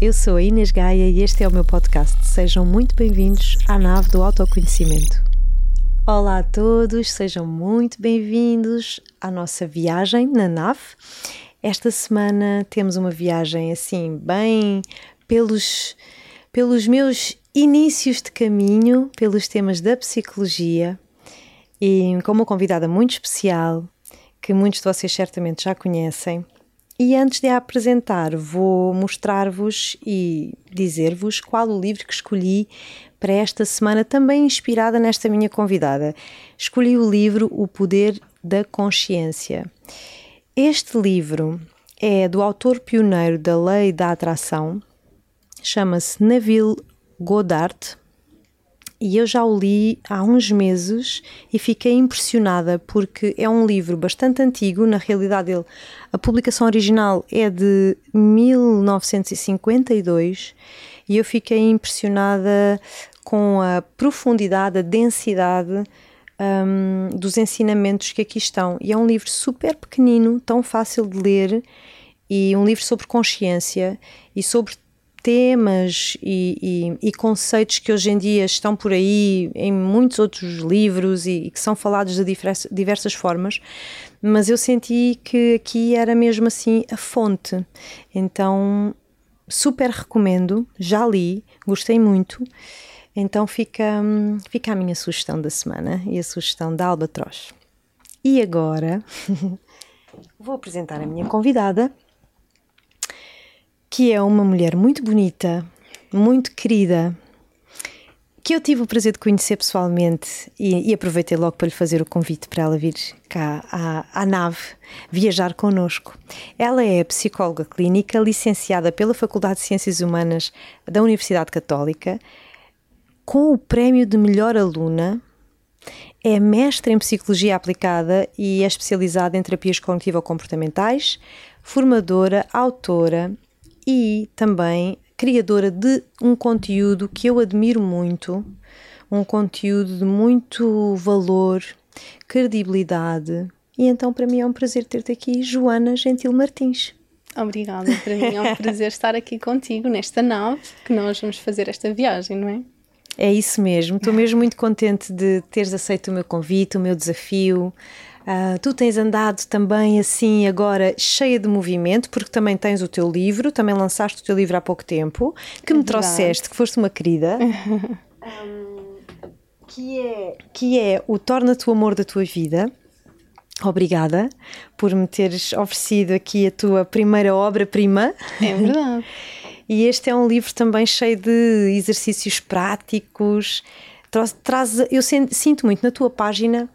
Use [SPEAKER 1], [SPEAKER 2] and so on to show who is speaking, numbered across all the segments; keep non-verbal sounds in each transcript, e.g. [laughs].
[SPEAKER 1] eu sou a Inês Gaia e este é o meu podcast. Sejam muito bem-vindos à nave do autoconhecimento. Olá a todos, sejam muito bem-vindos à nossa viagem na nave. Esta semana temos uma viagem assim, bem pelos, pelos meus inícios de caminho, pelos temas da psicologia e com uma convidada muito especial que muitos de vocês certamente já conhecem. E antes de a apresentar, vou mostrar-vos e dizer-vos qual o livro que escolhi para esta semana, também inspirada nesta minha convidada. Escolhi o livro O Poder da Consciência. Este livro é do autor pioneiro da Lei da Atração, chama-se Neville Goddard e eu já o li há uns meses e fiquei impressionada porque é um livro bastante antigo, na realidade ele, a publicação original é de 1952 e eu fiquei impressionada com a profundidade, a densidade um, dos ensinamentos que aqui estão. E é um livro super pequenino, tão fácil de ler e um livro sobre consciência e sobre temas e, e, e, conceitos que hoje em dia estão por aí em muitos outros livros e, e que são falados de diversas, diversas formas, mas eu senti que aqui era mesmo assim a fonte. Então, super recomendo, já li, gostei muito. Então fica, fica a minha sugestão da semana e a sugestão da Albatroz. E agora [laughs] vou apresentar a minha convidada que é uma mulher muito bonita, muito querida, que eu tive o prazer de conhecer pessoalmente e, e aproveitei logo para lhe fazer o convite para ela vir cá à, à nave viajar connosco. Ela é psicóloga clínica, licenciada pela Faculdade de Ciências Humanas da Universidade Católica, com o prémio de melhor aluna. É mestre em psicologia aplicada e é especializada em terapias cognitivo-comportamentais, formadora, autora e também criadora de um conteúdo que eu admiro muito, um conteúdo de muito valor, credibilidade. E então para mim é um prazer ter-te aqui, Joana Gentil Martins.
[SPEAKER 2] Obrigada, para mim é um [laughs] prazer estar aqui contigo nesta nave que nós vamos fazer esta viagem, não é?
[SPEAKER 1] É isso mesmo, estou mesmo muito contente de teres aceito o meu convite, o meu desafio. Uh, tu tens andado também assim agora cheia de movimento, porque também tens o teu livro, também lançaste o teu livro há pouco tempo, que é me verdade. trouxeste, que foste uma querida. [laughs] um, que, é, que é o Torna-te o Amor da Tua Vida. Obrigada por me teres oferecido aqui a tua primeira obra-prima.
[SPEAKER 2] É verdade. [laughs]
[SPEAKER 1] e este é um livro também cheio de exercícios práticos. Traz, traz eu sinto muito na tua página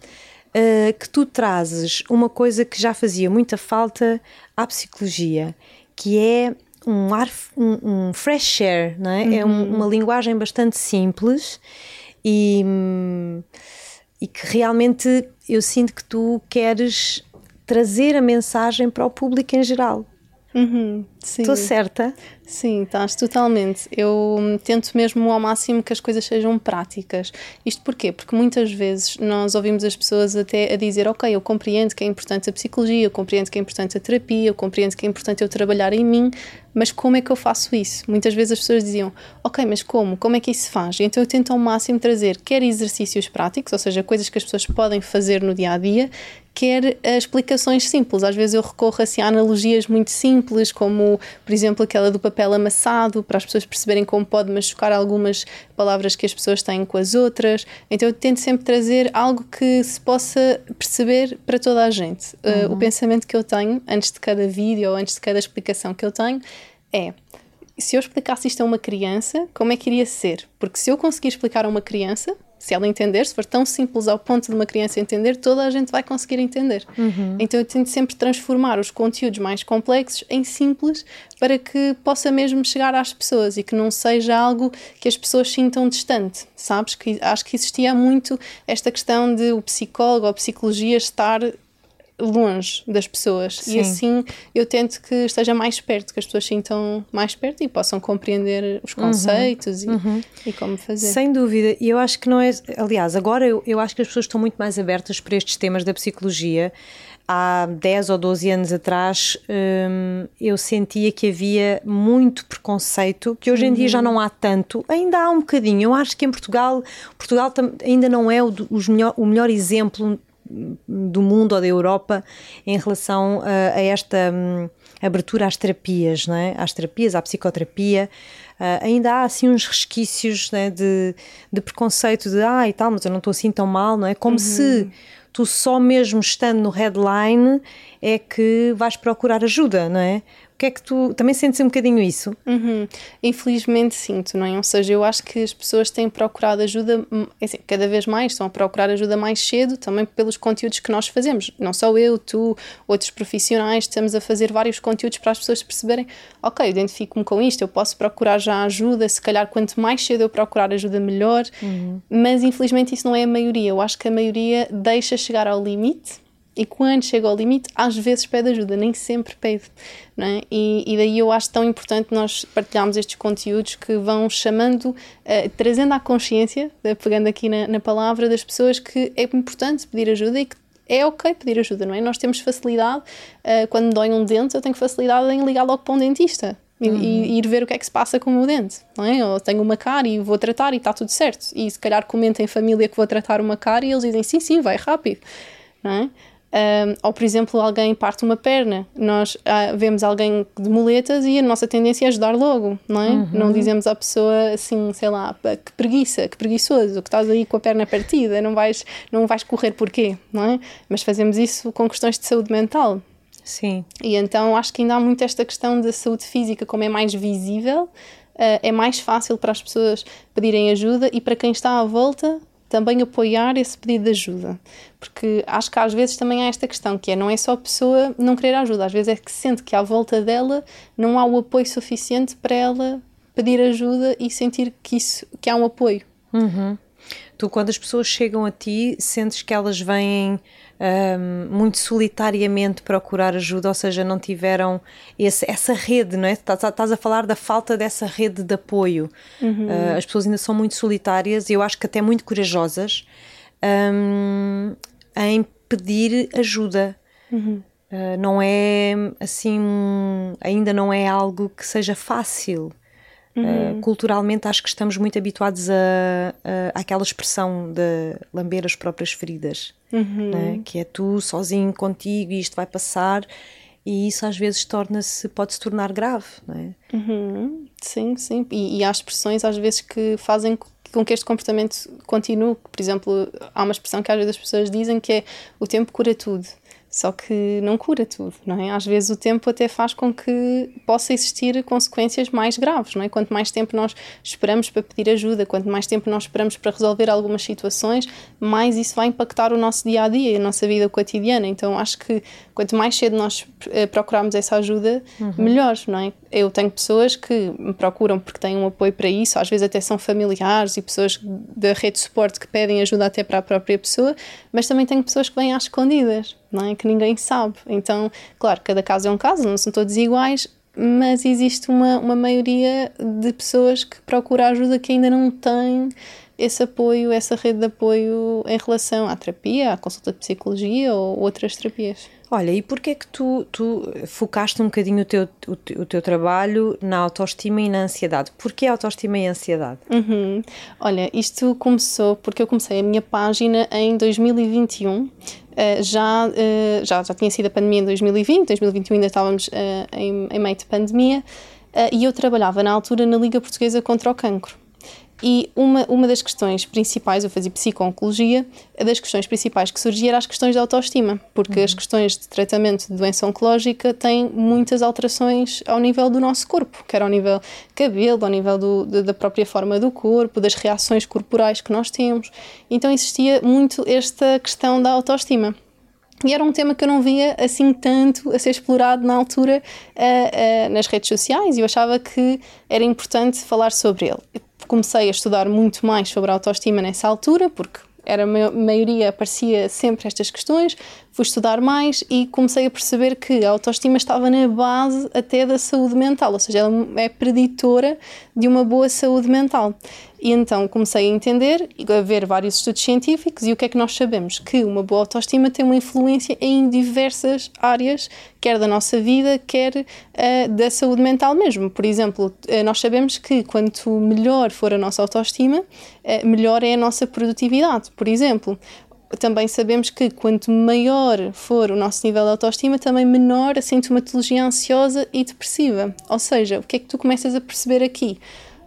[SPEAKER 1] uh, que tu trazes uma coisa que já fazia muita falta à psicologia, que é um ar, um, um fresh air, não é? Uhum. É um, uhum. uma linguagem bastante simples e, e que realmente eu sinto que tu queres trazer a mensagem para o público em geral.
[SPEAKER 2] Uhum,
[SPEAKER 1] Estou certa?
[SPEAKER 2] Sim, estás totalmente. Eu tento mesmo ao máximo que as coisas sejam práticas. Isto porquê? Porque muitas vezes nós ouvimos as pessoas até a dizer: Ok, eu compreendo que é importante a psicologia, eu compreendo que é importante a terapia, eu compreendo que é importante eu trabalhar em mim, mas como é que eu faço isso? Muitas vezes as pessoas diziam: Ok, mas como? Como é que isso se faz? Então eu tento ao máximo trazer quer exercícios práticos, ou seja, coisas que as pessoas podem fazer no dia a dia, quer explicações simples. Às vezes eu recorro assim, a analogias muito simples, como, por exemplo, aquela do papel amassado, para as pessoas perceberem como pode machucar algumas palavras que as pessoas têm com as outras. Então eu tento sempre trazer algo que se possa perceber para toda a gente. Uhum. Uh, o pensamento que eu tenho, antes de cada vídeo ou antes de cada explicação que eu tenho, é se eu explicasse isto a uma criança, como é que iria ser? Porque se eu conseguir explicar a uma criança, se ela entender, se for tão simples ao ponto de uma criança entender, toda a gente vai conseguir entender. Uhum. Então eu tento sempre transformar os conteúdos mais complexos em simples para que possa mesmo chegar às pessoas e que não seja algo que as pessoas sintam distante, sabes? Que acho que existia muito esta questão de o psicólogo ou a psicologia estar longe das pessoas Sim. e assim eu tento que esteja mais perto, que as pessoas sintam mais perto e possam compreender os uhum. conceitos uhum. E, uhum. e, como fazer.
[SPEAKER 1] Sem dúvida, e eu acho que não é, aliás, agora eu, eu acho que as pessoas estão muito mais abertas para estes temas da psicologia. há 10 ou 12 anos atrás hum, eu sentia que havia muito preconceito, que hoje em uhum. dia já uhum. não há tanto, ainda há um bocadinho. Eu acho que em Portugal, Portugal ainda não é o, melhor, o melhor exemplo do mundo ou da Europa em relação a, a esta hum, abertura às terapias, não é? às terapias, à psicoterapia. Uh, ainda há assim uns resquícios né, de, de preconceito de ah e tal, mas eu não estou assim tão mal, não é? Como uhum. se tu só mesmo estando no headline é que vais procurar ajuda, não é? Que é que tu também sentes um bocadinho isso?
[SPEAKER 2] Uhum. Infelizmente sinto, não é? Ou seja, eu acho que as pessoas têm procurado ajuda, hum, é assim, cada vez mais estão a procurar ajuda mais cedo, também pelos conteúdos que nós fazemos. Não só eu, tu, outros profissionais, estamos a fazer vários conteúdos para as pessoas perceberem, ok, identifico-me com isto, eu posso procurar já ajuda, se calhar quanto mais cedo eu procurar ajuda, melhor. Uhum. Mas infelizmente isso não é a maioria. Eu acho que a maioria deixa chegar ao limite e quando chega ao limite, às vezes pede ajuda, nem sempre pede. Não é? e, e daí eu acho tão importante nós partilharmos estes conteúdos que vão chamando, uh, trazendo à consciência, uh, pegando aqui na, na palavra, das pessoas que é importante pedir ajuda e que é ok pedir ajuda, não é? Nós temos facilidade, uh, quando me dói um dente, eu tenho facilidade em ligar logo para um dentista. E, uhum. e, ir ver o que é que se passa com o meu dente, não é? Ou tenho uma cara e vou tratar e está tudo certo. E se calhar comento em família que vou tratar uma cara e eles dizem sim, sim, vai rápido, não é? Um, ou, por exemplo, alguém parte uma perna, nós ah, vemos alguém de muletas e a nossa tendência é ajudar logo, não é? Uhum. Não dizemos à pessoa assim, sei lá, que preguiça, que preguiçoso, que estás aí com a perna partida, não vais, não vais correr porquê, não é? Mas fazemos isso com questões de saúde mental.
[SPEAKER 1] Sim.
[SPEAKER 2] E então acho que ainda há muito esta questão da saúde física, como é mais visível, uh, é mais fácil para as pessoas pedirem ajuda e para quem está à volta também apoiar esse pedido de ajuda. Porque acho que às vezes também há esta questão, que é não é só a pessoa não querer ajuda, às vezes é que sente que à volta dela não há o apoio suficiente para ela pedir ajuda e sentir que, isso, que há um apoio.
[SPEAKER 1] Uhum. Tu, quando as pessoas chegam a ti, sentes que elas vêm um, muito solitariamente procurar ajuda, ou seja, não tiveram esse, essa rede, não é? Estás a falar da falta dessa rede de apoio. Uhum. Uh, as pessoas ainda são muito solitárias e eu acho que até muito corajosas um, em pedir ajuda. Uhum. Uh, não é assim, ainda não é algo que seja fácil. Uhum. Uh, culturalmente acho que estamos muito habituados a, a, àquela expressão de lamber as próprias feridas, uhum. né? que é tu sozinho contigo e isto vai passar e isso às vezes torna-se, pode se tornar grave, não é?
[SPEAKER 2] Uhum. Sim, sim. E, e há expressões às vezes que fazem com que este comportamento continue. Por exemplo, há uma expressão que às vezes as pessoas dizem que é o tempo cura tudo. Só que não cura tudo, não é? Às vezes o tempo até faz com que possa existir consequências mais graves, não é? Quanto mais tempo nós esperamos para pedir ajuda, quanto mais tempo nós esperamos para resolver algumas situações, mais isso vai impactar o nosso dia a dia, a nossa vida cotidiana. Então acho que quanto mais cedo nós eh, procurarmos essa ajuda, uhum. melhor, não é? Eu tenho pessoas que me procuram porque têm um apoio para isso, às vezes até são familiares e pessoas da rede de suporte que pedem ajuda até para a própria pessoa, mas também tenho pessoas que vêm às escondidas, não é? Que ninguém sabe. Então, claro, cada caso é um caso, não são todos iguais, mas existe uma, uma maioria de pessoas que procuram ajuda que ainda não têm esse apoio, essa rede de apoio em relação à terapia, à consulta de psicologia ou outras terapias.
[SPEAKER 1] Olha, e porquê que tu, tu focaste um bocadinho o teu, o, o, teu trabalho na autoestima e na ansiedade? Porquê autoestima e ansiedade?
[SPEAKER 2] Uhum. Olha, isto começou porque eu comecei a minha página em 2021. Uh, eh, já, uh, já, já tinha sido a pandemia em 2020, 2021 ainda estávamos uh, em, em meio de pandemia, e eu trabalhava na altura na Liga Portuguesa contra o Cancro. E uma, uma das questões principais, eu fazia psico-oncologia, das questões principais que surgia era as questões da autoestima, porque uhum. as questões de tratamento de doença oncológica têm muitas alterações ao nível do nosso corpo, quer ao nível cabelo, ao nível do, da própria forma do corpo, das reações corporais que nós temos. Então existia muito esta questão da autoestima. E era um tema que eu não via assim tanto a ser explorado na altura uh, uh, nas redes sociais e eu achava que era importante falar sobre ele comecei a estudar muito mais sobre a autoestima nessa altura, porque era a maioria aparecia sempre estas questões. Fui estudar mais e comecei a perceber que a autoestima estava na base até da saúde mental, ou seja, ela é preditora de uma boa saúde mental. E então comecei a entender a ver vários estudos científicos e o que é que nós sabemos? Que uma boa autoestima tem uma influência em diversas áreas, quer da nossa vida, quer uh, da saúde mental mesmo. Por exemplo, uh, nós sabemos que quanto melhor for a nossa autoestima, uh, melhor é a nossa produtividade. Por exemplo, também sabemos que quanto maior for o nosso nível de autoestima, também menor a sintomatologia ansiosa e depressiva. Ou seja, o que é que tu começas a perceber aqui?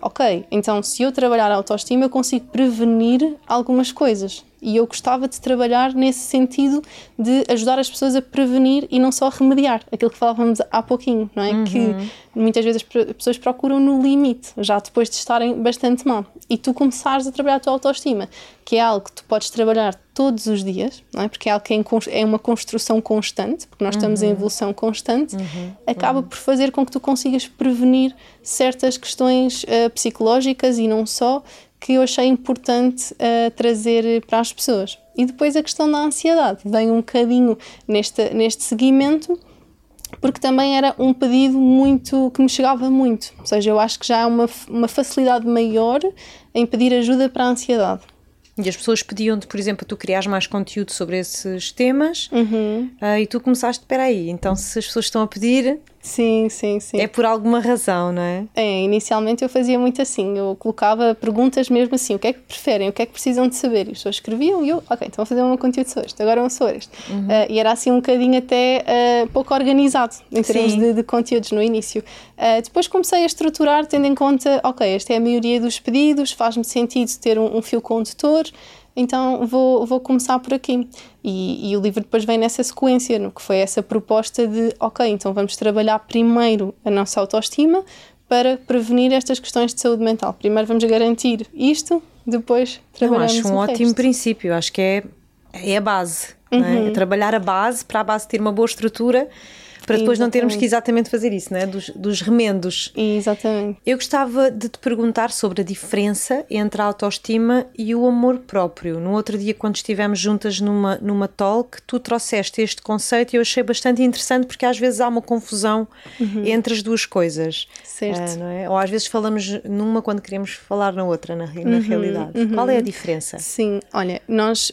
[SPEAKER 2] ok, então se eu trabalhar a autoestima, eu consigo prevenir algumas coisas. E eu gostava de trabalhar nesse sentido de ajudar as pessoas a prevenir e não só remediar, aquilo que falávamos há pouquinho, não é? Uhum. Que muitas vezes as pessoas procuram no limite, já depois de estarem bastante mal. E tu começares a trabalhar a tua autoestima, que é algo que tu podes trabalhar todos os dias, não é? Porque é algo que é, é uma construção constante, porque nós estamos uhum. em evolução constante, uhum. acaba uhum. por fazer com que tu consigas prevenir certas questões uh, psicológicas e não só que eu achei importante uh, trazer para as pessoas. E depois a questão da ansiedade vem um bocadinho neste, neste seguimento, porque também era um pedido muito que me chegava muito. Ou seja, eu acho que já há uma, uma facilidade maior em pedir ajuda para a ansiedade.
[SPEAKER 1] E as pessoas pediam-te, por exemplo, tu criares mais conteúdo sobre esses temas
[SPEAKER 2] uhum.
[SPEAKER 1] uh, e tu começaste, espera aí, então se as pessoas estão a pedir,
[SPEAKER 2] Sim, sim, sim.
[SPEAKER 1] É por alguma razão, não é?
[SPEAKER 2] É, inicialmente eu fazia muito assim, eu colocava perguntas mesmo assim, o que é que preferem, o que é que precisam de saber? E as pessoas escreviam e eu, ok, então vou fazer um conteúdo sobre este, agora um sobre este. Uhum. Uh, e era assim um bocadinho até uh, pouco organizado em termos de, de, conteúdos no início. Uh, depois comecei a estruturar tendo em conta, ok, esta é a maioria dos pedidos, faz-me sentido ter um, um fio condutor, então vou, vou começar por aqui. E, e, o livro depois vem nessa sequência, no que foi essa proposta de, ok, então vamos trabalhar primeiro a nossa autoestima para prevenir estas questões de saúde mental. Primeiro vamos garantir isto, depois trabalhamos
[SPEAKER 1] Eu acho um ótimo princípio, acho que é, é a base. Uhum. É? é trabalhar a base para a base ter uma boa estrutura para depois exatamente. não termos que exatamente fazer isso, né? dos, dos remendos.
[SPEAKER 2] Exatamente.
[SPEAKER 1] Eu gostava de te perguntar sobre a diferença entre a autoestima e o amor próprio. No outro dia, quando estivemos juntas numa, numa talk, tu trouxeste este conceito e eu achei bastante interessante porque às vezes há uma confusão uhum. entre as duas coisas.
[SPEAKER 2] Certo.
[SPEAKER 1] Não é? Ou às vezes falamos numa quando queremos falar na outra, na, na uhum. realidade. Uhum. Qual é a diferença?
[SPEAKER 2] Sim, olha, nós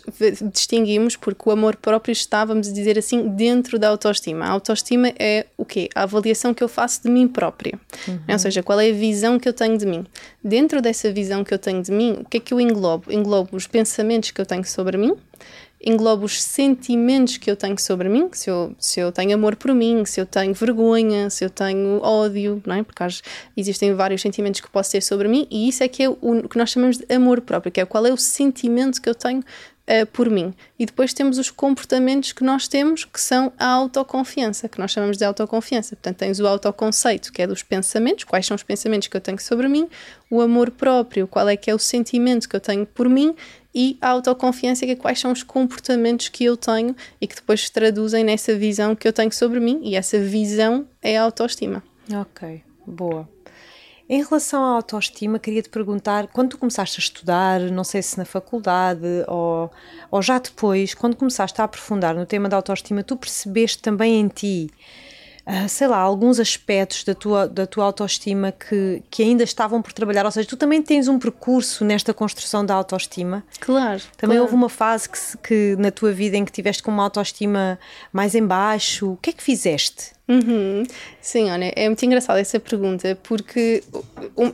[SPEAKER 2] distinguimos porque o amor próprio está, vamos dizer assim, dentro da autoestima. A autoestima é o quê? A avaliação que eu faço de mim própria. Uhum. Ou seja, qual é a visão que eu tenho de mim. Dentro dessa visão que eu tenho de mim, o que é que eu englobo? Englobo os pensamentos que eu tenho sobre mim, englobo os sentimentos que eu tenho sobre mim, se eu, se eu tenho amor por mim, se eu tenho vergonha, se eu tenho ódio, não é? Porque existem vários sentimentos que posso ter sobre mim e isso é que é o que nós chamamos de amor próprio, que é qual é o sentimento que eu tenho uh, por mim. E depois temos os comportamentos que nós temos, que são a autoconfiança, que nós chamamos de autoconfiança. Portanto, tens o autoconceito, que é dos pensamentos, quais são os pensamentos que eu tenho sobre mim, o amor próprio, qual é que é o sentimento que eu tenho por mim, e a autoconfiança, que é quais são os comportamentos que eu tenho e que depois se traduzem nessa visão que eu tenho sobre mim, e essa visão é a autoestima.
[SPEAKER 1] Ok, boa. Em relação à autoestima, queria te perguntar, quando tu começaste a estudar, não sei se na faculdade ou, ou já depois, quando começaste a aprofundar no tema da autoestima, tu percebeste também em ti, uh, sei lá, alguns aspectos da tua, da tua autoestima que, que ainda estavam por trabalhar? Ou seja, tu também tens um percurso nesta construção da autoestima?
[SPEAKER 2] Claro.
[SPEAKER 1] Também
[SPEAKER 2] claro.
[SPEAKER 1] houve uma fase que, que na tua vida em que tiveste com uma autoestima mais em baixo. O que é que fizeste?
[SPEAKER 2] Uhum. Sim, olha, é muito engraçada essa pergunta, porque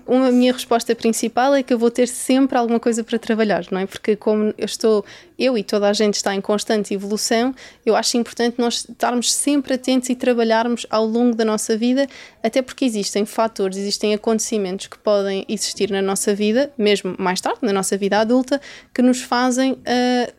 [SPEAKER 2] uma minha resposta principal é que eu vou ter sempre alguma coisa para trabalhar, não é? Porque como eu estou, eu e toda a gente está em constante evolução, eu acho importante nós estarmos sempre atentos e trabalharmos ao longo da nossa vida, até porque existem fatores, existem acontecimentos que podem existir na nossa vida, mesmo mais tarde, na nossa vida adulta, que nos fazem uh,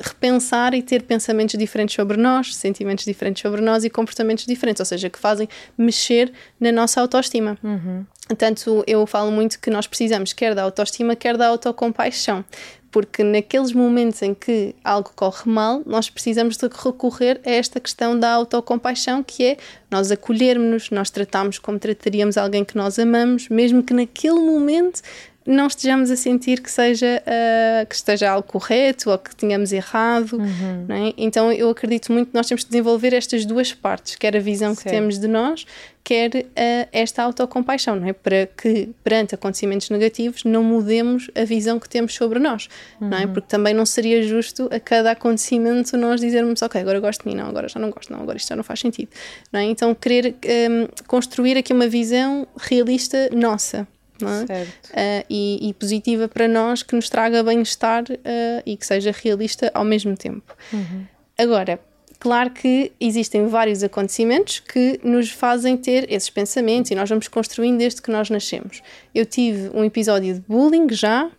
[SPEAKER 2] repensar e ter pensamentos diferentes sobre nós, sentimentos diferentes sobre nós e comportamentos diferentes, ou seja, que fazem mexer na nossa autoestima.
[SPEAKER 1] Uhum.
[SPEAKER 2] Tanto eu falo muito que nós precisamos quer da autoestima, quer da autocompaixão porque naqueles momentos em que algo corre mal, nós precisamos de recorrer a esta questão da autocompaixão, que é nós acolhermos-nos, nós tratarmos como trataríamos alguém que nós amamos, mesmo que naquele momento não estejamos a sentir que seja uh, que esteja algo correto ou que tenhamos errado. Uhum. É? Então eu acredito muito que nós temos de desenvolver estas duas partes, quer a visão certo. que temos de nós, quer uh, esta autocompaixão, não é? Para que perante acontecimentos negativos não mudemos a visão que temos sobre nós, uhum. não é? Uhum. Porque também não seria justo a cada acontecimento nós dizermos, ok, agora gosto de mim, não, agora já não gosto, não, agora isto já não faz sentido, não é? Então querer um, construir aqui uma visão realista nossa, é? Uh, e, e, positiva para nós, que nos traga bem-estar uh, e que seja realista ao mesmo tempo. Uhum. Agora, claro que existem vários acontecimentos que nos fazem ter esses pensamentos e nós vamos construindo desde que nós nascemos. Eu tive um episódio de bullying já uh,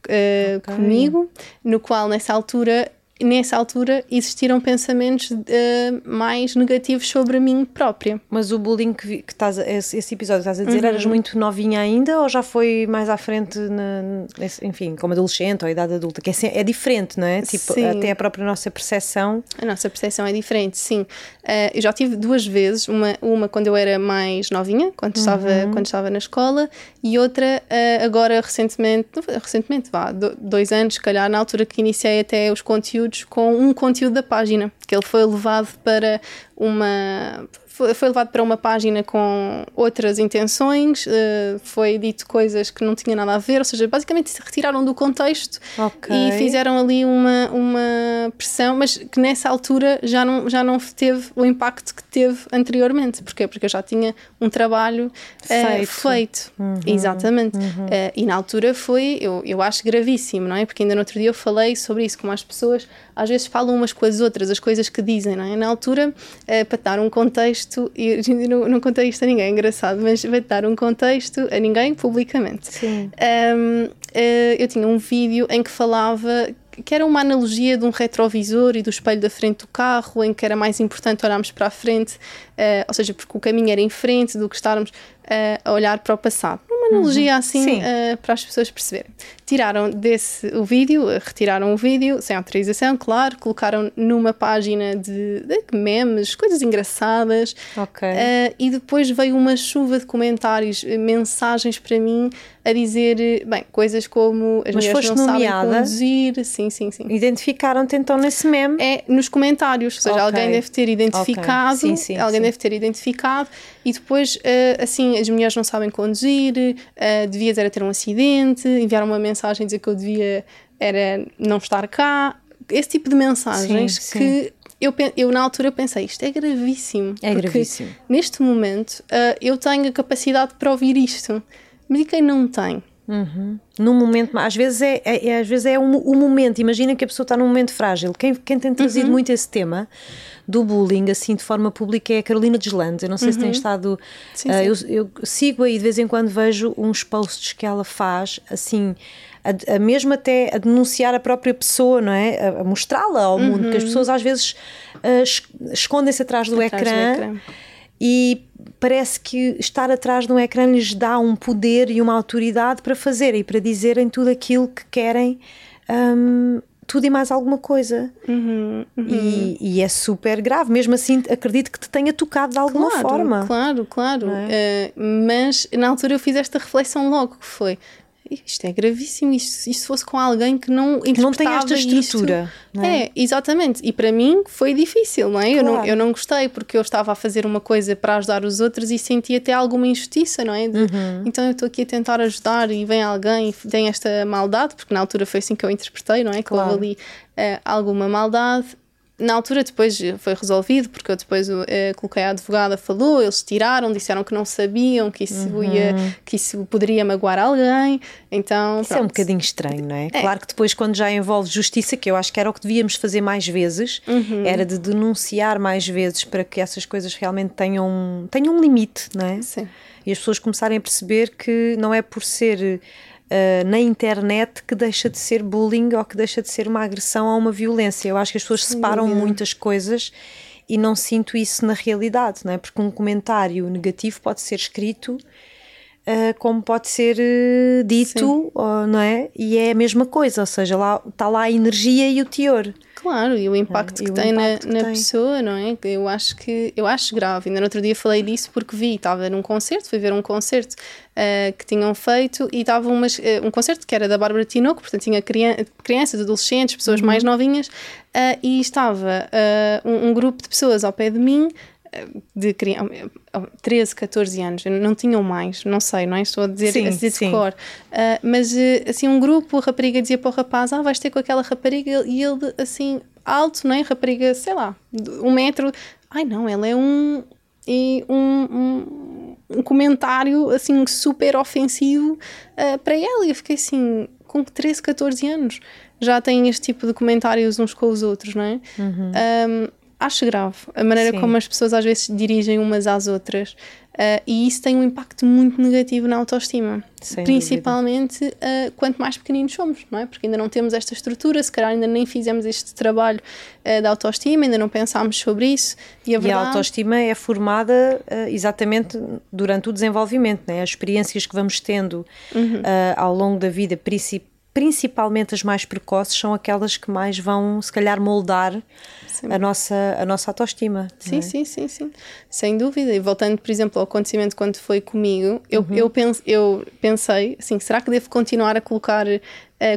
[SPEAKER 2] okay. comigo, no qual nessa altura nessa altura existiram pensamentos uh, mais negativos sobre mim própria.
[SPEAKER 1] Mas o bullying que, que estás, esse, esse episódio estás a dizer, uhum. eras muito novinha ainda ou já foi mais à frente, na, enfim, como adolescente ou idade adulta? Que é, é diferente, não é? Tipo, sim. até a própria nossa percepção.
[SPEAKER 2] A nossa percepção é diferente, sim. Uh, eu já tive duas vezes, uma, uma quando eu era mais novinha, quando, uhum. estava, quando estava na escola, e outra uh, agora recentemente, recentemente, vá, dois anos, se calhar, na altura que iniciei até os conteúdos com um conteúdo da página, que ele foi levado para uma foi, foi levado para uma página com outras intenções, uh, foi dito coisas que não tinham nada a ver, ou seja, basicamente se retiraram do contexto okay. e fizeram ali uma, uma pressão, mas que nessa altura já não, já não teve o impacto que teve anteriormente. Porquê? Porque eu já tinha um trabalho uh, feito. feito. Uhum. Exatamente. Uhum. Uh, e na altura foi, eu, eu acho gravíssimo, não é? Porque ainda no outro dia eu falei sobre isso, como as pessoas às vezes falam umas com as outras, as coisas que dizem, não é? Na altura, para dar um contexto contexto, e não, não contei isto a ninguém, é engraçado, mas vai dar um contexto a ninguém publicamente.
[SPEAKER 1] Sim.
[SPEAKER 2] Um, eh, eu tinha um vídeo em que falava que era uma analogia de um retrovisor e do espelho da frente do carro, em que era mais importante olharmos para a frente, uh, ou seja, porque o caminho era em frente do que estarmos uh, a olhar para o passado. Uma analogia uhum. assim uh, para as pessoas perceberem. Tiraram desse o vídeo, retiraram o vídeo sem autorização, claro, colocaram numa página de, de memes, coisas engraçadas.
[SPEAKER 1] Ok.
[SPEAKER 2] e depois veio uma chuva de comentários, mensagens para mim a dizer, bem, coisas como as Mas mulheres não nomeada? sabem conduzir. Sim, sim, sim.
[SPEAKER 1] Identificaram-te então nesse meme?
[SPEAKER 2] É nos comentários, ou seja, okay. alguém deve ter identificado, okay. sim, sim, alguém sim. deve ter identificado e depois, uh, assim, as mulheres não sabem conduzir, uh, devias era ter um acidente, enviaram uma mensagem dizer que eu devia era não estar cá. Esse tipo de mensagens que eu, eu na altura pensei, isto é gravíssimo.
[SPEAKER 1] É gravíssimo.
[SPEAKER 2] Neste momento uh, eu tenho a capacidade para ouvir isto. Mas e quem não tem?
[SPEAKER 1] Uhum. Num momento, às vezes é, é, é às vezes é o, o, momento. Imagina que a pessoa está num momento frágil. Quem, quem tem trazido uhum. muito esse tema do bullying, assim, de forma pública, é a Carolina Deslandes. Eu não sei uhum. se tem uhum. estado. Sim, uh, sim. Eu, eu, sigo aí de vez em quando vejo uns posts que ela faz, assim. A, a mesmo até a denunciar a própria pessoa, não é? A, a mostrá-la ao mundo, porque as uhum. pessoas às vezes uh, escondem-se atrás do atrás ecrã. Do ecrã e parece que estar atrás de um ecrã lhes dá um poder e uma autoridade para fazerem e para dizerem tudo aquilo que querem. Um, tudo e mais alguma coisa.
[SPEAKER 2] Uhum, uhum.
[SPEAKER 1] E, e, é super grave. Mesmo assim, acredito que te tenha tocado de alguma
[SPEAKER 2] claro,
[SPEAKER 1] forma.
[SPEAKER 2] Claro, claro. É? Uh, mas na altura eu fiz esta reflexão logo que foi isto é gravíssimo, isto, isto fosse com alguém que não que
[SPEAKER 1] não tem esta estrutura.
[SPEAKER 2] É? é? exatamente. E para mim foi difícil, não é? Claro. Eu, não, eu não gostei porque eu estava a fazer uma coisa para ajudar os outros e senti até alguma injustiça, não é? De, uhum. Então eu estou aqui a tentar ajudar e vem alguém e tem esta maldade, porque na altura foi assim que eu interpretei, não é? Que claro. houve ali uh, alguma maldade na altura depois foi resolvido, porque eu depois uh, coloquei a advogada, falou, eles tiraram, disseram que não sabiam que isso, uhum. ia, que isso poderia magoar alguém, então...
[SPEAKER 1] Isso pronto. é um bocadinho estranho, não é? é? Claro que depois quando já envolve justiça, que eu acho que era o que devíamos fazer mais vezes, uhum. era de denunciar mais vezes para que essas coisas realmente tenham, tenham um limite, não é?
[SPEAKER 2] Sim.
[SPEAKER 1] E as pessoas começarem a perceber que não é por ser uh, na internet que deixa de ser bullying ou que deixa de ser uma agressão ou uma violência. Eu acho que as pessoas Sim, separam muitas coisas e não sinto isso na realidade, não é? Porque um comentário negativo pode ser escrito uh, como pode ser uh, dito, não é? E é a mesma coisa, ou seja, lá está lá a energia e o teor.
[SPEAKER 2] Claro, e o impacto é, que o tem impacto na, que na tem. pessoa, não é? Eu acho que eu acho grave. Ainda no outro dia falei disso porque vi, estava num concerto, fui ver um concerto uh, que tinham feito e estava uh, um concerto que era da Bárbara Tinoco, portanto tinha criança, crianças, adolescentes, pessoas uhum. mais novinhas, uh, e estava um, um, grupo de pessoas ao pé de mim de 13, 14 anos, não tinham mais, não sei, não é? Estou a dizer, sim, a dizer de cor. Uh, mas assim, um grupo, a rapariga dizia para o rapaz: Ah, vais ter com aquela rapariga, e ele assim, alto, não é? Rapariga, sei lá, um metro. Ai não, ela é um. E um, um, um comentário assim super ofensivo uh, para ela. E eu fiquei assim, com 13, 14 anos, já têm este tipo de comentários uns com os outros, não é? Uhum. Um, acho grave a maneira Sim. como as pessoas às vezes dirigem umas às outras uh, e isso tem um impacto muito negativo na autoestima. Sem Principalmente uh, quanto mais pequeninos somos, não é? Porque ainda não temos esta estrutura, se calhar ainda nem fizemos este trabalho uh, da autoestima, ainda não pensámos sobre isso.
[SPEAKER 1] E a, verdade... e a autoestima é formada exatamente durante o desenvolvimento, né? as experiências que vamos tendo uhum. ao longo da vida, principalmente principalmente as mais precoces, são aquelas que mais vão, se calhar, moldar a nossa, a nossa autoestima.
[SPEAKER 2] Sim, é? sim, sim, sim, sem dúvida. E voltando, por exemplo, ao acontecimento quando foi comigo, eu, uhum. eu, pense, eu pensei assim: será que devo continuar a colocar uh,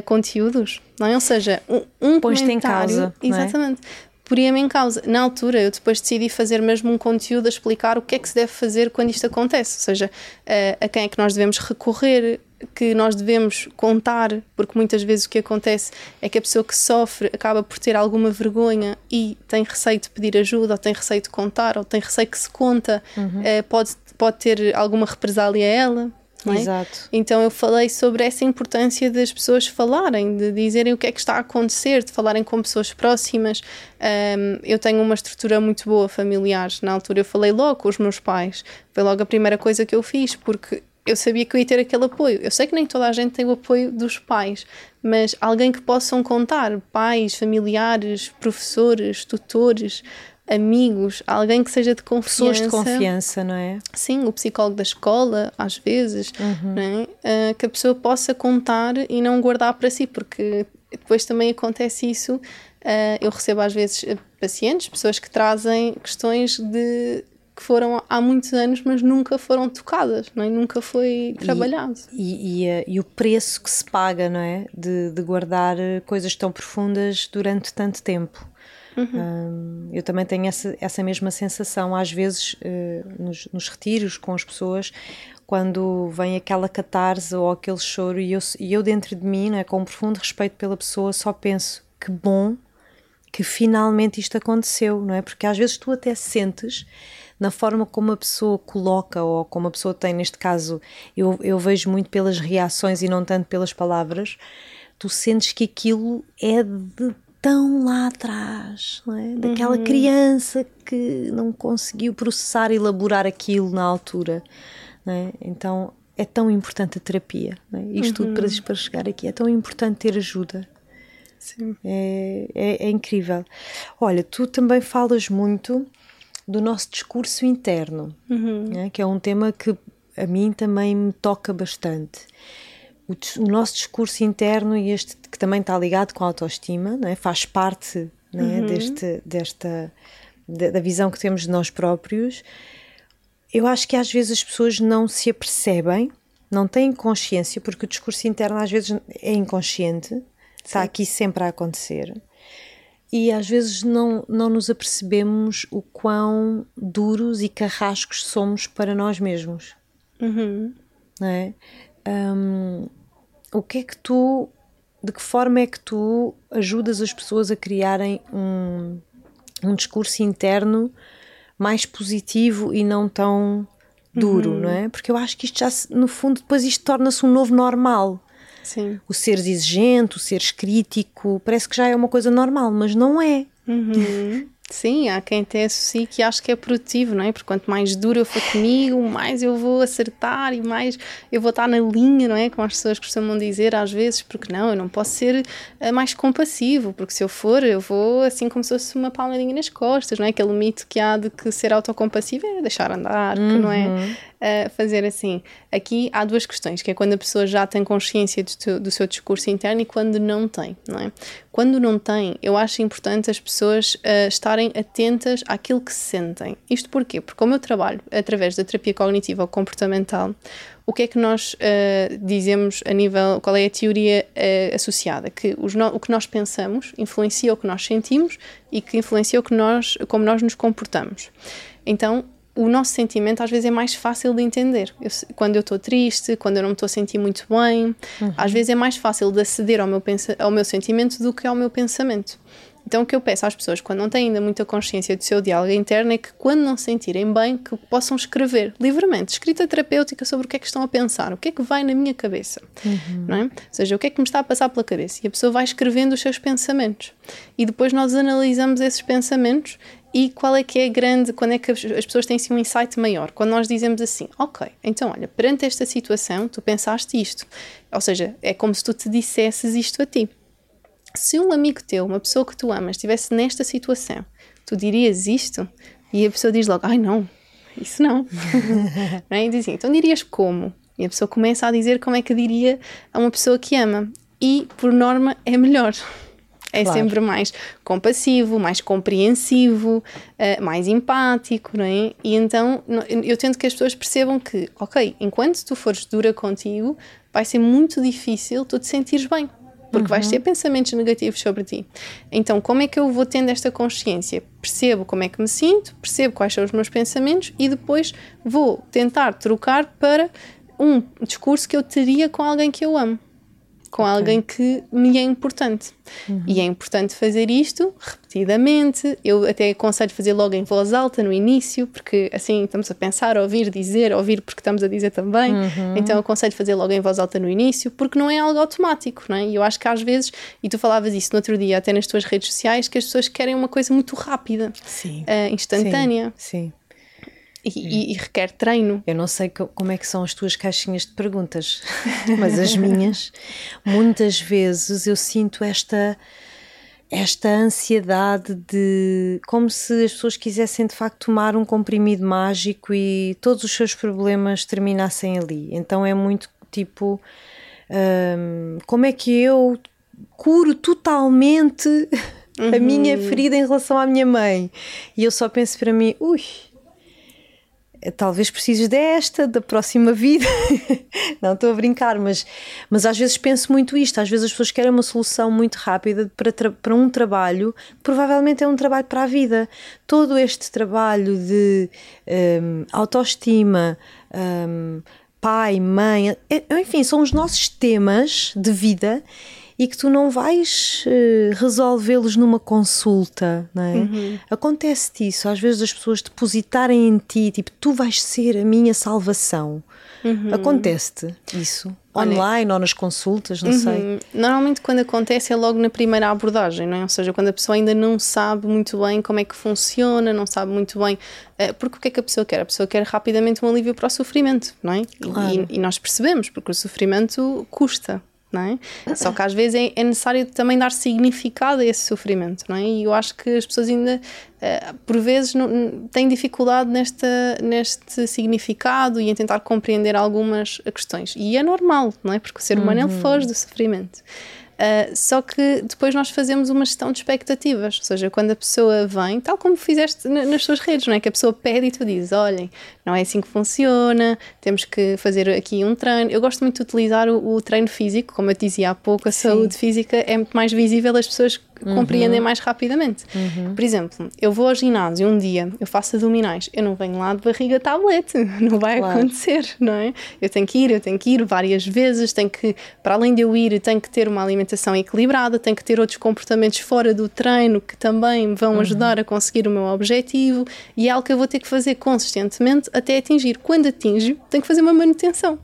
[SPEAKER 2] conteúdos? Não é? Ou seja, um, um comentário. em causa. É? Exatamente. É? poria-me em causa. Na altura, eu depois decidi fazer mesmo um conteúdo a explicar o que é que se deve fazer quando isto acontece, ou seja, uh, a quem é que nós devemos recorrer, que nós devemos contar, porque muitas vezes o que acontece é que a pessoa que sofre acaba por ter alguma vergonha e tem receio de pedir ajuda, ou tem receio de contar, ou tem receio que se conta, uhum. uh, pode, pode ter alguma represália a ela. É? Exato. Então eu falei sobre essa importância das pessoas falarem, de dizerem o que é que está a acontecer, de falarem com pessoas próximas. Um, eu tenho uma estrutura muito boa familiar. Na altura eu falei logo com os meus pais. Foi logo a primeira coisa que eu fiz, porque eu sabia que eu ia ter aquele apoio. Eu sei que nem toda a gente tem o apoio dos pais, mas alguém que possam contar, pais, familiares, professores, tutores, amigos, alguém que seja de confiança. Pessoas
[SPEAKER 1] de confiança, não é?
[SPEAKER 2] Sim, o psicólogo da escola, às vezes, uhum. é? Uh, que a pessoa possa contar e não guardar para si, porque depois também acontece isso. Uh, eu recebo às vezes pacientes, pessoas que trazem questões de que foram há muitos anos, mas nunca foram tocadas, não é? nunca foi trabalhado.
[SPEAKER 1] E, e, e, e, o preço que se paga, não é? De, de guardar coisas tão profundas durante tanto tempo. Uhum. eu também tenho essa, essa mesma sensação, às vezes, uh, nos, nos, retiros com as pessoas, quando vem aquela catarse ou aquele choro, e eu, e eu dentro de mim, não é? com um profundo respeito pela pessoa, só penso que bom que finalmente isto aconteceu, não é? Porque às vezes tu até sentes na forma como a pessoa coloca ou como a pessoa tem, neste caso, eu, eu vejo muito pelas reações e não tanto pelas palavras, tu sentes que aquilo é de tão lá atrás, é? daquela uhum. criança que não conseguiu processar e elaborar aquilo na altura. É? Então é tão importante a terapia. É? Isto uhum. tudo para, para chegar aqui. É tão importante ter ajuda. Sim. É, é, é, incrível. Olha, tu também falas muito do nosso discurso interno, uhum. né, que é um tema que a mim também me toca bastante. O, o, nosso discurso interno e este que também está ligado com a autoestima, né, faz parte né, uhum. deste, desta da, da visão que temos de nós próprios. Eu acho que às vezes as pessoas não se apercebem, não têm consciência, porque o discurso interno às vezes é inconsciente, está aqui sempre a acontecer e às vezes não, não nos apercebemos o quão duros e carrascos somos para nós mesmos. Uhum. Não é? Um, o que é que tu, de que forma é que tu ajudas as pessoas a criarem um, um discurso interno mais positivo e não tão duro, uhum. não é? Porque eu acho que isto já, no fundo, depois isto torna-se um novo normal. Sim. O seres exigente, o seres crítico, parece que já é uma coisa normal, mas não é.
[SPEAKER 2] Uhum. Sim, há quem até associe que acho que é produtivo, não é? Porque quanto mais duro eu for comigo, mais eu vou acertar e mais eu vou estar na linha, não é? Como as pessoas costumam dizer às vezes, porque não, eu não posso ser uh, mais compassivo, porque se eu for, eu vou assim como se fosse uma palmadinha nas costas, não é? Aquele mito que há de que ser autocompassivo é deixar andar, uhum. que não é? uh, fazer assim. Aqui há duas questões, que é quando a pessoa já tem consciência do, do seu discurso interno e quando não tem, não é? Quando não tem, eu acho importante as pessoas uh, estarem atentas àquilo que sentem. Isto porquê? Porque como eu trabalho através da terapia cognitiva ou comportamental, o que é que nós uh, dizemos a nível, qual é a teoria uh, associada? Que no, o que nós pensamos influencia o que nós sentimos e que influencia o que nós, como nós nos comportamos. Então, o nosso sentimento às vezes é mais fácil de entender. Eu, quando eu estou triste, quando eu não me estou a sentir muito bem, uhum. às vezes é mais fácil de aceder ao meu, ao meu sentimento do que ao meu pensamento. Então, o que eu peço às pessoas, quando não têm ainda muita consciência do seu diálogo interno, é que quando não se sentirem bem, que possam escrever livremente, escrita terapêutica sobre o que é que estão a pensar, o que é que vai na minha cabeça, uhum. não é? Ou seja, o que é que me está a passar pela cabeça. E a pessoa vai escrevendo os seus pensamentos. E depois nós analisamos esses pensamentos e qual é que é grande, quando é que as pessoas têm assim um insight maior? Quando nós dizemos assim, ok, então olha, perante esta situação, tu pensaste isto. Ou seja, é como se tu te dissesses isto a ti. Se um amigo teu, uma pessoa que tu amas, estivesse nesta situação, tu dirias isto? E a pessoa diz logo, ai não, isso não. [laughs] não é? E diz assim, então dirias como? E a pessoa começa a dizer como é que diria a uma pessoa que ama. E, por norma, é melhor. É claro. sempre mais compassivo, mais compreensivo, uh, mais empático, não é? E então eu tento que as pessoas percebam que, ok, enquanto tu fores dura contigo, vai ser muito difícil tu te sentires bem porque uhum. vais ter pensamentos negativos sobre ti. Então, como é que eu vou tendo esta consciência? Percebo como é que me sinto, percebo quais são os meus pensamentos e depois vou tentar trocar para um discurso que eu teria com alguém que eu amo com okay. alguém que me é importante. Uhum. E é importante fazer isto repetidamente. Eu até aconselho fazer logo em voz alta no início, porque assim estamos a pensar, ouvir, dizer, ouvir porque estamos a dizer também. Uhum. Então aconselho fazer logo em voz alta no início, porque não é algo automático, não é? E eu acho que às vezes, e tu falavas isso no outro dia, até nas tuas redes sociais, que as pessoas querem uma coisa muito rápida, uh, instantânea.
[SPEAKER 1] Sim. Sim.
[SPEAKER 2] E, e, requer treino.
[SPEAKER 1] Eu não sei como é que são as tuas caixinhas de perguntas, [laughs] mas as minhas, muitas vezes eu sinto esta esta ansiedade de como se as pessoas quisessem de facto tomar um comprimido mágico e todos os seus problemas terminassem ali. Então é muito tipo hum, como é que eu curo totalmente uhum. [laughs] a minha ferida em relação à minha mãe? E eu só penso para mim, ui, talvez precises desta, da próxima vida. [laughs] não estou a brincar, mas, mas às vezes penso muito isto. Às vezes as pessoas querem uma solução muito rápida para, para um trabalho que provavelmente é um trabalho para a vida. Todo este trabalho de um, autoestima, um, pai, mãe, é, enfim, são os nossos temas de vida e que tu não vais uh, resolvê-los numa consulta, não é? Uhum. Acontece isso, às vezes as pessoas depositarem em ti, tipo, tu vais ser a minha salvação. Uhum. Acontece-te isso? Online ou nas consultas, não uhum. sei.
[SPEAKER 2] Normalmente quando acontece é logo na primeira abordagem, não é? Ou seja, quando a pessoa ainda não sabe muito bem como é que funciona, não sabe muito bem. Uh, porque o que é que a pessoa quer? A pessoa quer rapidamente um alívio para o sofrimento, não é? Claro. E, e nós percebemos, porque o sofrimento custa, não é? Só que às vezes é, é, necessário também dar significado a esse sofrimento, não é? E eu acho que as pessoas ainda, uh, por vezes, não, têm dificuldade nesta, neste significado e em tentar compreender algumas questões. E é normal, não é? Porque o ser humano uhum. ele foge do sofrimento. Uh, só que depois nós fazemos uma gestão de expectativas, ou seja, quando a pessoa vem, tal como fizeste nas tuas redes, não é? Que a pessoa pede e tu dizes: olhem, não é assim que funciona, temos que fazer aqui um treino. Eu gosto muito de utilizar o, o treino físico, como eu dizia há pouco, a Sim. saúde física é muito mais visível, as pessoas uhum. compreendem mais rapidamente. Uhum. Por exemplo, eu vou ao ginásio um dia, eu faço abdominais, eu não venho lá de barriga tablete, [laughs] não vai claro. acontecer, não é? Eu tenho que ir, eu tenho que ir várias vezes, tenho que, para além de eu ir, tenho que ter uma alimentação equilibrada, tenho que ter outros comportamentos fora do treino que também vão uhum. ajudar a conseguir o meu objetivo e é algo que eu vou ter que fazer consistentemente até atingir. Quando atinjo, tenho que fazer uma manutenção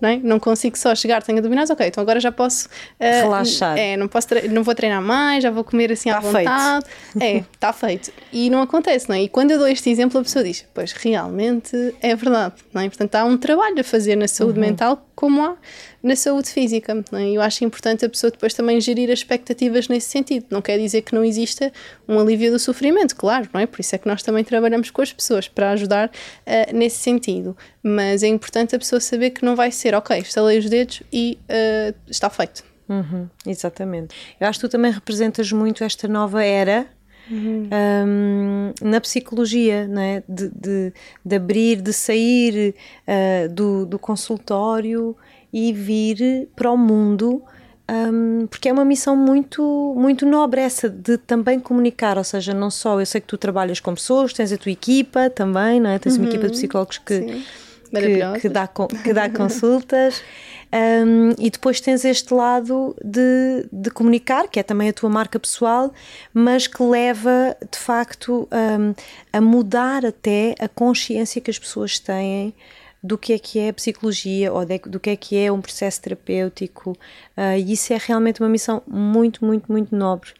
[SPEAKER 2] não, é? não consigo só chegar, tenho abdominais, ok, então agora já posso
[SPEAKER 1] uh, relaxar.
[SPEAKER 2] É, não, posso não vou treinar mais, já vou comer assim tá à vontade. Feito. É, está feito. E não acontece, não é? E quando eu dou este exemplo, a pessoa diz, pois realmente é verdade, não é? Portanto, há um trabalho a fazer na saúde uhum. mental, como há na saúde física. É? Eu acho importante a pessoa depois também gerir as expectativas nesse sentido. Não quer dizer que não exista um alívio do sofrimento, claro, não é? Por isso é que nós também trabalhamos com as pessoas para ajudar uh, nesse sentido. Mas é importante a pessoa saber que não vai ser, ok, estalei os dedos e uh, está feito.
[SPEAKER 1] Uhum, exatamente. Eu acho que tu também representas muito esta nova era Uhum. Um, na psicologia, né? de, de, de, abrir, de sair uh, do, do consultório e vir para o mundo. Um, porque é uma missão muito, muito nobre essa de também comunicar, ou seja, não só eu sei que tu trabalhas com pessoas, tens a tua equipa também, não é? tens uhum. uma equipa de psicólogos que, que, que, dá, que dá consultas. [laughs] Um, e depois tens este lado de, de comunicar, que é também a tua marca pessoal, mas que leva de facto um, a mudar até a consciência que as pessoas têm do que é que é psicologia ou de, do que é que é um processo terapêutico. Uh, e isso é realmente uma missão muito, muito, muito nobre.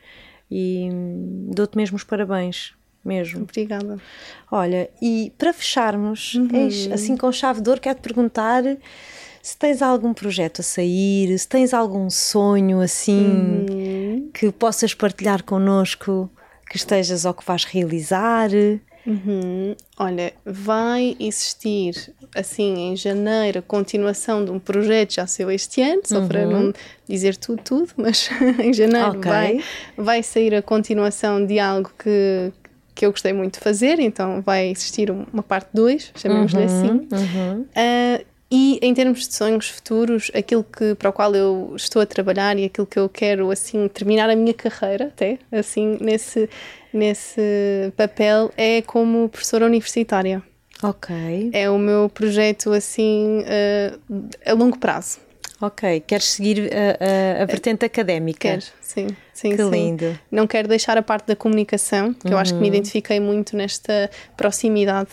[SPEAKER 1] E hum, dou-te mesmo os parabéns. Mesmo.
[SPEAKER 2] Obrigada.
[SPEAKER 1] Olha, e para fecharmos, uhum. assim com chave de ouro, quero te perguntar se tens algum projeto a sair, se tens algum sonho assim uhum. que possas partilhar connosco, que estejas ou que vais realizar.
[SPEAKER 2] Uhum. Olha, vai existir assim em janeiro a continuação de um projeto já saiu este ano, só uhum. para não dizer tudo, tudo, mas [laughs] em janeiro okay. vai, vai sair a continuação de algo que, que eu gostei muito de fazer, então vai existir uma parte 2, chamemos-lhe uhum, assim. Uhum. Uh, e em termos de sonhos futuros, aquilo que, para o qual eu estou a trabalhar e aquilo que eu quero assim terminar a minha carreira até assim nesse nesse papel é como professora universitária.
[SPEAKER 1] Ok.
[SPEAKER 2] É o meu projeto assim uh, a longo prazo.
[SPEAKER 1] Ok, queres seguir a, a, a vertente académica?
[SPEAKER 2] Quero, sim, sim.
[SPEAKER 1] Que
[SPEAKER 2] sim.
[SPEAKER 1] lindo.
[SPEAKER 2] Não quero deixar a parte da comunicação, que uhum. eu acho que me uhum. identifiquei muito nesta proximidade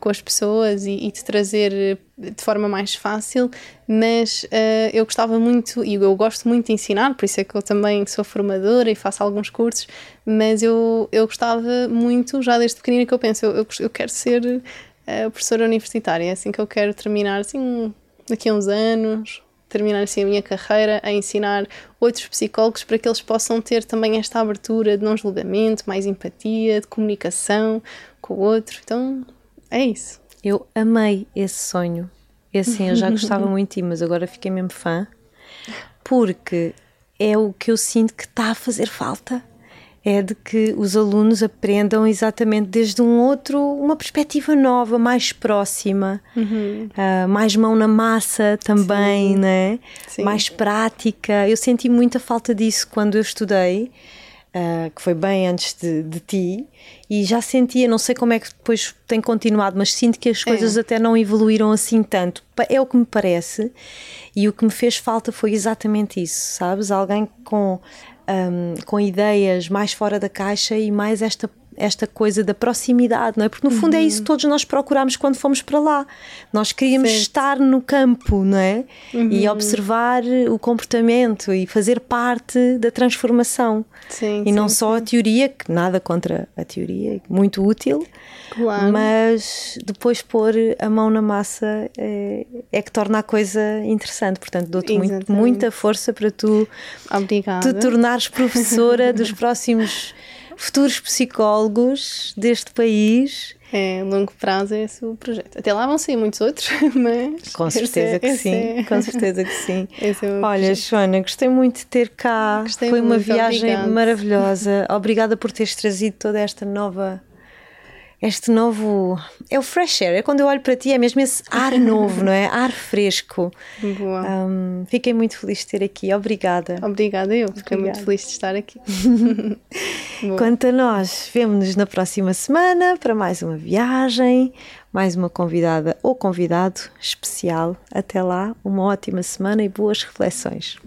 [SPEAKER 2] com as pessoas e, e de trazer eh, de forma mais fácil, mas uh, eu gostava muito e eu gosto muito de ensinar, por isso é que eu também sou formadora e faço alguns cursos, mas eu, eu gostava muito, já desde pequenina que eu penso, eu, eu, eu quero ser uh, professora universitária, é assim que eu quero terminar, assim, daqui a uns anos, terminar assim a minha carreira a ensinar outros psicólogos para que eles possam ter também esta abertura de não julgamento, mais empatia, de comunicação com o outro. Então, é isso.
[SPEAKER 1] Eu amei esse sonho. E assim, eu já [laughs] gostava muito de ti, mas agora fiquei mesmo fã. Porque é o que eu sinto que está a fazer falta. É de que os alunos aprendam exatamente desde um outro, uma perspectiva nova, mais próxima, uhum. uh, mais mão na massa também, Sim. né? Sim. mais prática. Eu senti muita falta disso quando eu estudei uh, que foi bem antes de, de, ti, e já sentia, não sei como é que depois tem continuado, mas sinto que as coisas é. até não evoluíram assim tanto. É o que me parece, e o que me fez falta foi exatamente isso, sabes? Alguém com, um, com ideias mais fora da caixa e mais esta esta coisa da proximidade, não é? Porque no fundo uhum. é isso que todos nós procuramos quando fomos para lá. Nós queríamos certo. estar no campo, não é? Uhum. E observar o comportamento e fazer parte da transformação.
[SPEAKER 2] Sim,
[SPEAKER 1] e não
[SPEAKER 2] sim,
[SPEAKER 1] só
[SPEAKER 2] sim.
[SPEAKER 1] a teoria, que nada contra a teoria, muito útil, claro. mas depois pôr a mão na massa é, é que torna a coisa interessante. Portanto, dou-te muito, muita força para tu
[SPEAKER 2] Obrigada.
[SPEAKER 1] te tornares professora dos [laughs] próximos futuros psicólogos deste país.
[SPEAKER 2] É, longo prazo é esse o projeto. Até lá vão sair muitos outros, [laughs] mas.
[SPEAKER 1] Com certeza é, que sim, é... com certeza que sim. [laughs]
[SPEAKER 2] É
[SPEAKER 1] Olha,
[SPEAKER 2] projeto.
[SPEAKER 1] Joana, gostei muito de ter cá.
[SPEAKER 2] Gostei
[SPEAKER 1] Foi
[SPEAKER 2] muito,
[SPEAKER 1] uma viagem
[SPEAKER 2] obrigado.
[SPEAKER 1] maravilhosa. Obrigada por teres trazido toda esta nova este novo. É o fresh air, é quando eu olho para ti, é mesmo esse ar [laughs] novo, não é? Ar fresco.
[SPEAKER 2] Boa.
[SPEAKER 1] Um, fiquei muito feliz de ter aqui, obrigada.
[SPEAKER 2] Obrigada, eu fiquei Obrigada. muito feliz de estar aqui. [laughs]
[SPEAKER 1] Quanto a nós, vemo-nos na próxima semana para mais uma viagem, mais uma convidada ou convidado especial. Até lá, uma ótima semana e boas reflexões.